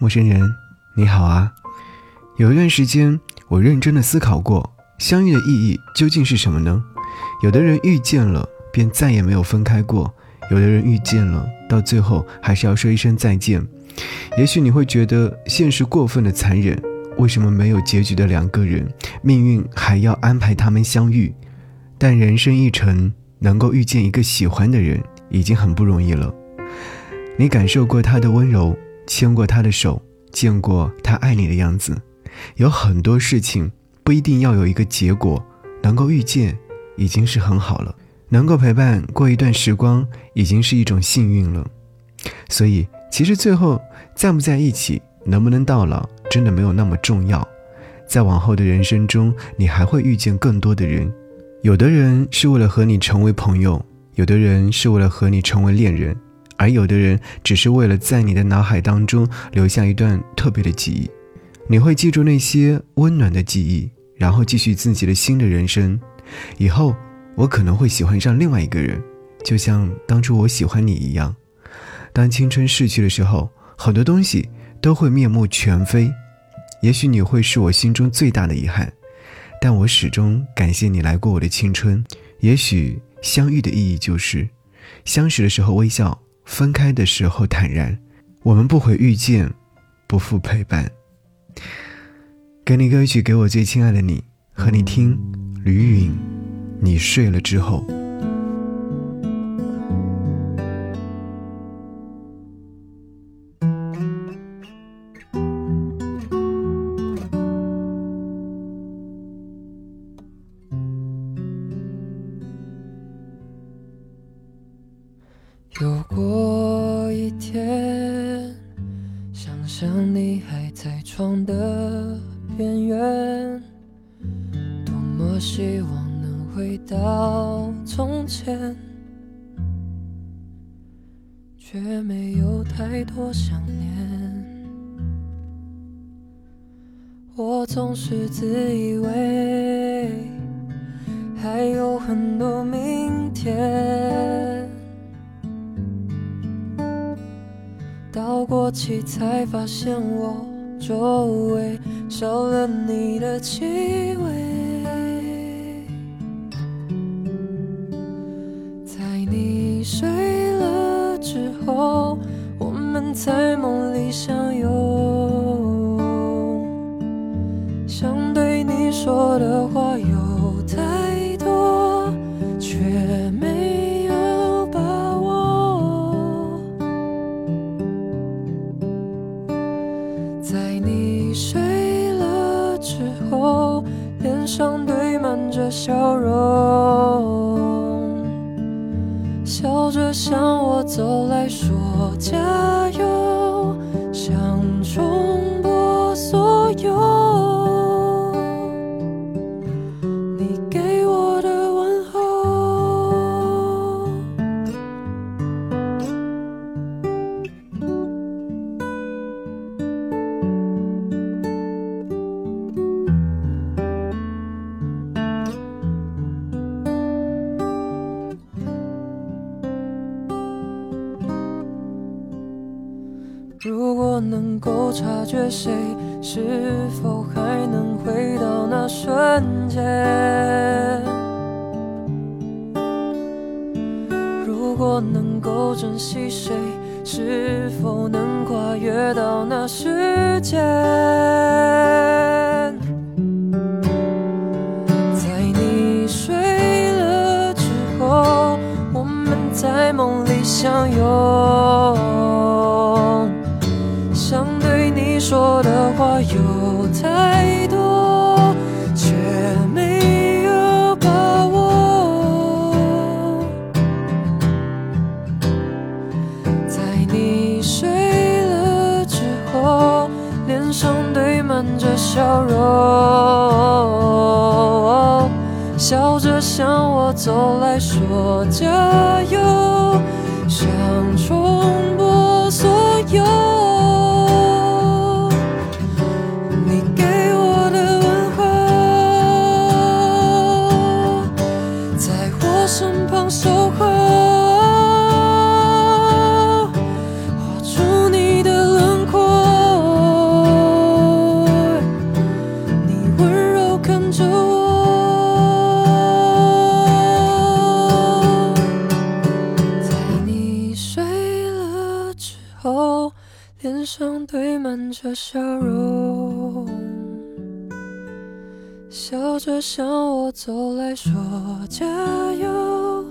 陌生人，你好啊！有一段时间，我认真的思考过，相遇的意义究竟是什么呢？有的人遇见了，便再也没有分开过；有的人遇见了，到最后还是要说一声再见。也许你会觉得现实过分的残忍，为什么没有结局的两个人，命运还要安排他们相遇？但人生一程，能够遇见一个喜欢的人，已经很不容易了。你感受过他的温柔，牵过他的手，见过他爱你的样子。有很多事情不一定要有一个结果，能够遇见已经是很好了，能够陪伴过一段时光已经是一种幸运了。所以，其实最后在不在一起，能不能到老，真的没有那么重要。在往后的人生中，你还会遇见更多的人，有的人是为了和你成为朋友，有的人是为了和你成为恋人。而有的人只是为了在你的脑海当中留下一段特别的记忆，你会记住那些温暖的记忆，然后继续自己的新的人生。以后我可能会喜欢上另外一个人，就像当初我喜欢你一样。当青春逝去的时候，很多东西都会面目全非。也许你会是我心中最大的遗憾，但我始终感谢你来过我的青春。也许相遇的意义就是，相识的时候微笑。分开的时候坦然，我们不会遇见，不负陪伴。给你歌曲，给我最亲爱的你，和你听。吕允，你睡了之后。有过一天，想象你还在床的边缘，多么希望能回到从前，却没有太多想念。我总是自以为还有很多起才发现，我周围少了你的气味。在你睡了之后，我们在梦里相拥，想对你说的话脸上堆满着笑容，笑着向我走来说加油，如果能够察觉谁，是否还能回到那瞬间？如果能够珍惜谁，是否能跨越到那时间？在你睡了之后，我们在梦里相拥。脸上堆满着笑容，笑着向我走来说加油，想重播所有。你给我的轮廓，着我在你睡了之后脸上堆满着笑容笑着向我走来说加油